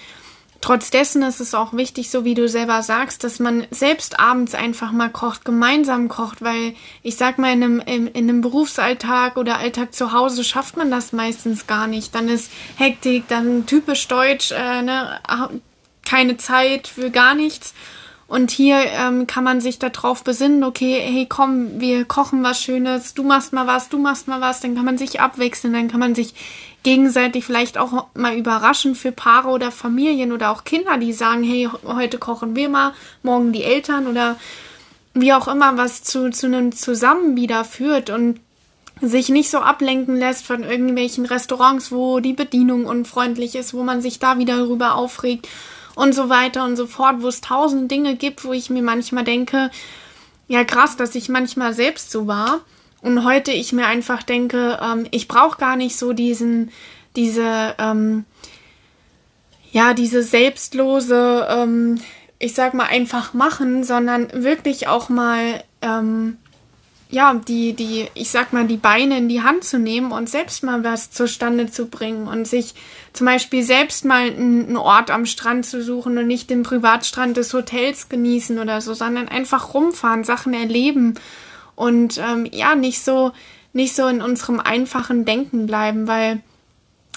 Trotz dessen ist es auch wichtig, so wie du selber sagst, dass man selbst abends einfach mal kocht, gemeinsam kocht, weil ich sag mal, in einem, in, in einem Berufsalltag oder Alltag zu Hause schafft man das meistens gar nicht. Dann ist Hektik, dann typisch deutsch, äh, ne, keine Zeit für gar nichts. Und hier ähm, kann man sich darauf besinnen, okay, hey, komm, wir kochen was Schönes, du machst mal was, du machst mal was, dann kann man sich abwechseln, dann kann man sich gegenseitig vielleicht auch mal überraschen für Paare oder Familien oder auch Kinder, die sagen, hey, heute kochen wir mal, morgen die Eltern oder wie auch immer, was zu, zu einem Zusammen wieder führt und sich nicht so ablenken lässt von irgendwelchen Restaurants, wo die Bedienung unfreundlich ist, wo man sich da wieder darüber aufregt und so weiter und so fort, wo es tausend Dinge gibt, wo ich mir manchmal denke, ja krass, dass ich manchmal selbst so war. Und heute ich mir einfach denke, ähm, ich brauche gar nicht so diesen, diese, ähm, ja, diese selbstlose, ähm, ich sag mal, einfach machen, sondern wirklich auch mal, ähm, ja, die, die, ich sag mal, die Beine in die Hand zu nehmen und selbst mal was zustande zu bringen und sich zum Beispiel selbst mal einen Ort am Strand zu suchen und nicht den Privatstrand des Hotels genießen oder so, sondern einfach rumfahren, Sachen erleben und ähm, ja, nicht so, nicht so in unserem einfachen Denken bleiben, weil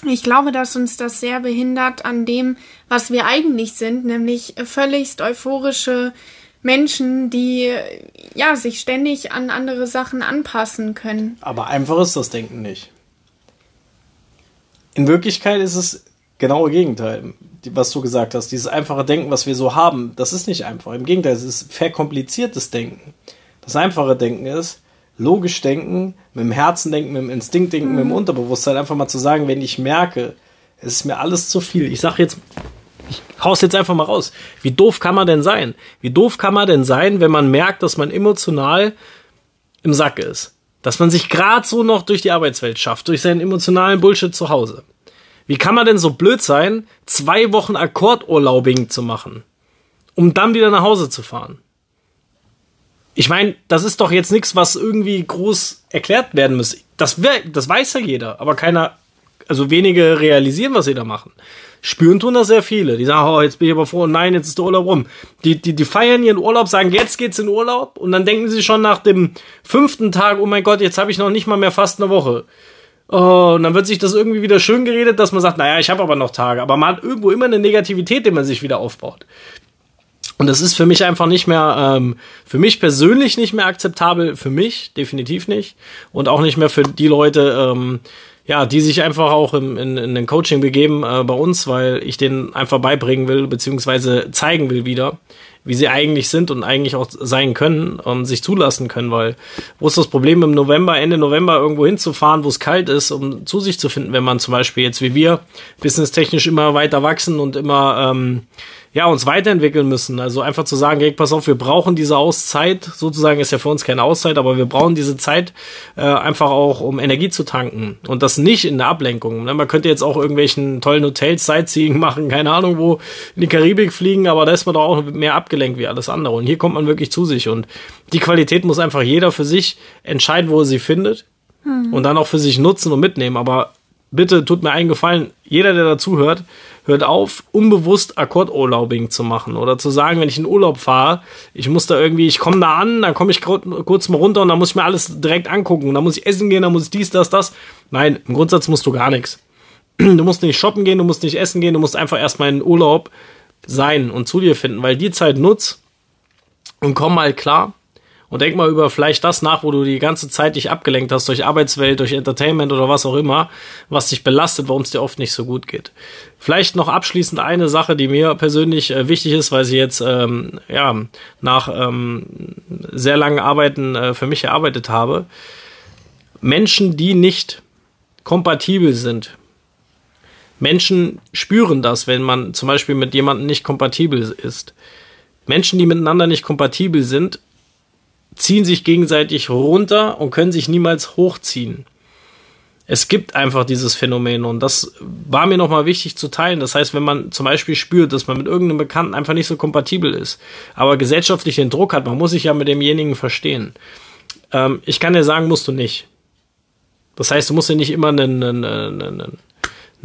ich glaube, dass uns das sehr behindert an dem, was wir eigentlich sind, nämlich völligst euphorische Menschen, die ja sich ständig an andere Sachen anpassen können. Aber einfach ist das Denken nicht. in Wirklichkeit ist es genaue Gegenteil, was du gesagt hast. Dieses einfache Denken, was wir so haben, das ist nicht einfach. Im Gegenteil, es ist verkompliziertes Denken. Das einfache Denken ist, logisch denken, mit dem Herzen denken, mit dem Instinkt denken, mhm. mit dem Unterbewusstsein, einfach mal zu sagen, wenn ich merke, es ist mir alles zu viel. Ich sag jetzt, ich hau's jetzt einfach mal raus. Wie doof kann man denn sein? Wie doof kann man denn sein, wenn man merkt, dass man emotional im Sack ist? Dass man sich gerade so noch durch die Arbeitswelt schafft, durch seinen emotionalen Bullshit zu Hause. Wie kann man denn so blöd sein, zwei Wochen Akkordurlaubing zu machen, um dann wieder nach Hause zu fahren? Ich meine, das ist doch jetzt nichts, was irgendwie groß erklärt werden muss. Das, das weiß ja jeder, aber keiner, also wenige realisieren, was sie da machen. Spüren tun das sehr viele. Die sagen, oh, jetzt bin ich aber froh, nein, jetzt ist der Urlaub rum. Die, die, die feiern ihren Urlaub, sagen, jetzt geht's in Urlaub und dann denken sie schon nach dem fünften Tag, oh mein Gott, jetzt habe ich noch nicht mal mehr fast eine Woche. Oh, und dann wird sich das irgendwie wieder schön geredet, dass man sagt, naja, ich habe aber noch Tage. Aber man hat irgendwo immer eine Negativität, die man sich wieder aufbaut. Und das ist für mich einfach nicht mehr, ähm, für mich persönlich nicht mehr akzeptabel, für mich definitiv nicht. Und auch nicht mehr für die Leute, ähm, ja, die sich einfach auch im, in, in den Coaching begeben äh, bei uns, weil ich denen einfach beibringen will, beziehungsweise zeigen will wieder, wie sie eigentlich sind und eigentlich auch sein können und sich zulassen können, weil wo ist das Problem im November, Ende November irgendwo hinzufahren, wo es kalt ist, um zu sich zu finden, wenn man zum Beispiel jetzt wie wir businesstechnisch immer weiter wachsen und immer ähm, ja, uns weiterentwickeln müssen. Also einfach zu sagen, hey, pass auf, wir brauchen diese Auszeit, sozusagen ist ja für uns keine Auszeit, aber wir brauchen diese Zeit äh, einfach auch, um Energie zu tanken. Und das nicht in der Ablenkung. Ne? Man könnte jetzt auch irgendwelchen tollen Hotels Sightseeing machen, keine Ahnung, wo in die Karibik fliegen, aber da ist man doch auch mehr abgelenkt wie alles andere. Und hier kommt man wirklich zu sich. Und die Qualität muss einfach jeder für sich entscheiden, wo er sie findet. Hm. Und dann auch für sich nutzen und mitnehmen. Aber bitte tut mir einen Gefallen, jeder, der dazu hört, hört auf, unbewusst Akkordurlaubing zu machen oder zu sagen, wenn ich in Urlaub fahre, ich muss da irgendwie, ich komme da an, dann komme ich kurz mal runter und dann muss ich mir alles direkt angucken. Dann muss ich essen gehen, dann muss ich dies, das, das. Nein, im Grundsatz musst du gar nichts. Du musst nicht shoppen gehen, du musst nicht essen gehen, du musst einfach erstmal in Urlaub sein und zu dir finden, weil die Zeit nutzt und komm mal klar und denk mal über vielleicht das nach, wo du die ganze Zeit dich abgelenkt hast durch Arbeitswelt, durch Entertainment oder was auch immer, was dich belastet, warum es dir oft nicht so gut geht. Vielleicht noch abschließend eine Sache, die mir persönlich äh, wichtig ist, weil sie jetzt ähm, ja nach ähm, sehr langen Arbeiten äh, für mich erarbeitet habe. Menschen, die nicht kompatibel sind. Menschen spüren das, wenn man zum Beispiel mit jemandem nicht kompatibel ist. Menschen, die miteinander nicht kompatibel sind, ziehen sich gegenseitig runter und können sich niemals hochziehen. Es gibt einfach dieses Phänomen und das war mir nochmal wichtig zu teilen. Das heißt, wenn man zum Beispiel spürt, dass man mit irgendeinem Bekannten einfach nicht so kompatibel ist, aber gesellschaftlich den Druck hat, man muss sich ja mit demjenigen verstehen. Ähm, ich kann dir sagen, musst du nicht. Das heißt, du musst ja nicht immer einen, einen, einen, einen,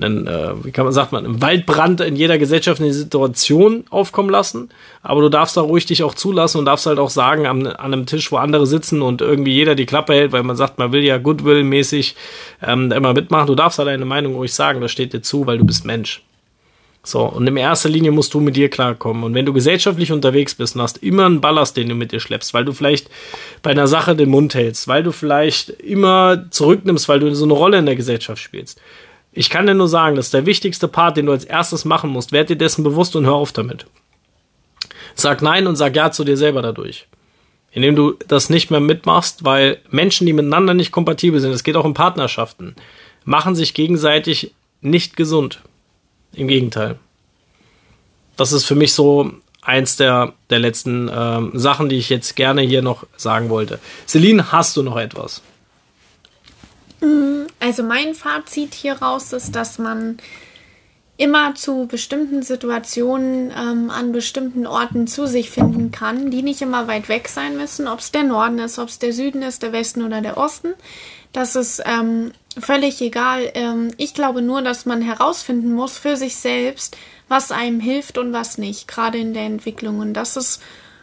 äh, wie kann man sagt man, einen Waldbrand in jeder gesellschaftlichen Situation aufkommen lassen. Aber du darfst da ruhig dich auch zulassen und darfst halt auch sagen, an, an einem Tisch, wo andere sitzen und irgendwie jeder die Klappe hält, weil man sagt, man will ja Goodwill-mäßig ähm, immer mitmachen. Du darfst da deine Meinung ruhig sagen, das steht dir zu, weil du bist Mensch. So, und in erster Linie musst du mit dir klarkommen. Und wenn du gesellschaftlich unterwegs bist und hast immer einen Ballast, den du mit dir schleppst, weil du vielleicht bei einer Sache den Mund hältst, weil du vielleicht immer zurücknimmst, weil du so eine Rolle in der Gesellschaft spielst, ich kann dir nur sagen, das ist der wichtigste Part, den du als erstes machen musst. Werd dir dessen bewusst und hör auf damit. Sag Nein und sag Ja zu dir selber dadurch. Indem du das nicht mehr mitmachst, weil Menschen, die miteinander nicht kompatibel sind, es geht auch in Partnerschaften, machen sich gegenseitig nicht gesund. Im Gegenteil. Das ist für mich so eins der, der letzten ähm, Sachen, die ich jetzt gerne hier noch sagen wollte. Celine, hast du noch etwas? Also mein Fazit hieraus ist, dass man immer zu bestimmten Situationen ähm, an bestimmten Orten zu sich finden kann, die nicht immer weit weg sein müssen, ob es der Norden ist, ob es der Süden ist, der Westen oder der Osten. Das ist ähm, völlig egal. Ähm, ich glaube nur, dass man herausfinden muss für sich selbst, was einem hilft und was nicht, gerade in der Entwicklung. Und das ist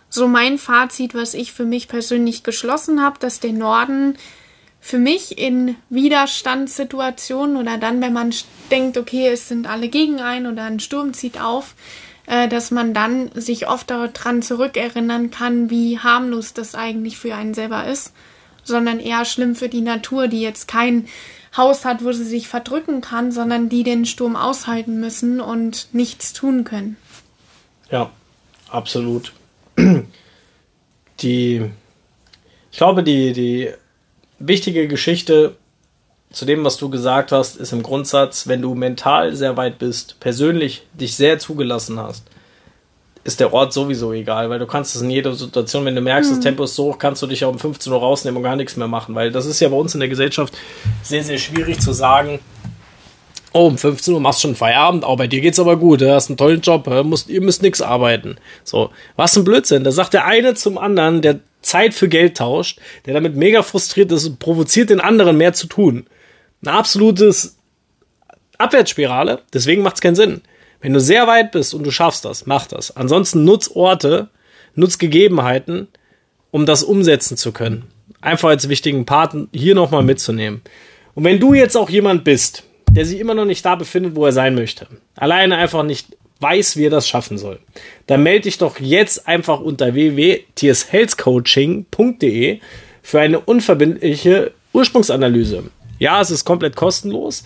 so mein Fazit, was ich für mich persönlich geschlossen habe, dass der Norden für mich in Widerstandssituationen oder dann, wenn man denkt, okay, es sind alle gegen einen oder ein Sturm zieht auf, äh, dass man dann sich oft daran zurückerinnern kann, wie harmlos das eigentlich für einen selber ist, sondern eher schlimm für die Natur, die jetzt kein Haus hat, wo sie sich verdrücken kann, sondern die den Sturm aushalten müssen und nichts tun können. Ja, absolut. Die, ich glaube, die, die wichtige Geschichte zu dem, was du gesagt hast, ist im Grundsatz, wenn du mental sehr weit bist, persönlich dich sehr zugelassen hast, ist der Ort sowieso egal, weil du kannst es in jeder Situation, wenn du merkst, das Tempo ist so hoch, kannst du dich auch um 15 Uhr rausnehmen und gar nichts mehr machen, weil das ist ja bei uns in der Gesellschaft sehr, sehr schwierig zu sagen, oh, um 15 Uhr machst du schon Feierabend, auch bei dir geht's aber gut, du hast einen tollen Job, musst, ihr müsst nichts arbeiten. So, was ein Blödsinn, da sagt der eine zum anderen, der Zeit für Geld tauscht, der damit mega frustriert ist und provoziert den anderen mehr zu tun. Ein absolutes Abwärtsspirale, deswegen macht's keinen Sinn. Wenn du sehr weit bist und du schaffst das, mach das. Ansonsten nutz Orte, nutz Gegebenheiten, um das umsetzen zu können. Einfach als wichtigen Part hier nochmal mitzunehmen. Und wenn du jetzt auch jemand bist, der sich immer noch nicht da befindet, wo er sein möchte, alleine einfach nicht weiß, wie er das schaffen soll, dann melde dich doch jetzt einfach unter www.tshealthcoaching.de für eine unverbindliche Ursprungsanalyse. Ja, es ist komplett kostenlos.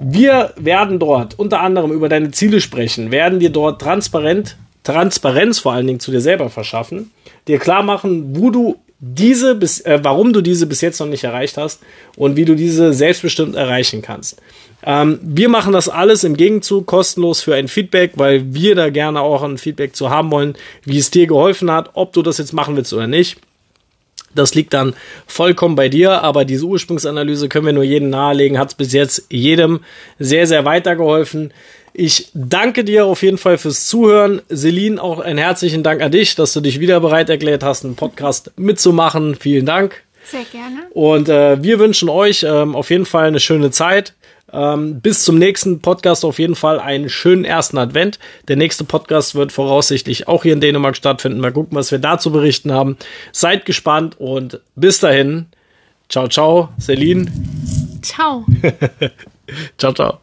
Wir werden dort unter anderem über deine Ziele sprechen, werden dir dort transparent, Transparenz vor allen Dingen zu dir selber verschaffen, dir klar machen, wo du diese bis, äh, warum du diese bis jetzt noch nicht erreicht hast und wie du diese selbstbestimmt erreichen kannst. Ähm, wir machen das alles im Gegenzug kostenlos für ein Feedback, weil wir da gerne auch ein Feedback zu haben wollen, wie es dir geholfen hat, ob du das jetzt machen willst oder nicht. Das liegt dann vollkommen bei dir, aber diese Ursprungsanalyse können wir nur jedem nahelegen, hat es bis jetzt jedem sehr, sehr weitergeholfen. Ich danke dir auf jeden Fall fürs Zuhören. Celine, auch einen herzlichen Dank an dich, dass du dich wieder bereit erklärt hast, einen Podcast mitzumachen. Vielen Dank. Sehr gerne. Und äh, wir wünschen euch ähm, auf jeden Fall eine schöne Zeit. Ähm, bis zum nächsten Podcast auf jeden Fall einen schönen ersten Advent. Der nächste Podcast wird voraussichtlich auch hier in Dänemark stattfinden. Mal gucken, was wir da zu berichten haben. Seid gespannt und bis dahin. Ciao, ciao, Celine. Ciao. ciao, ciao.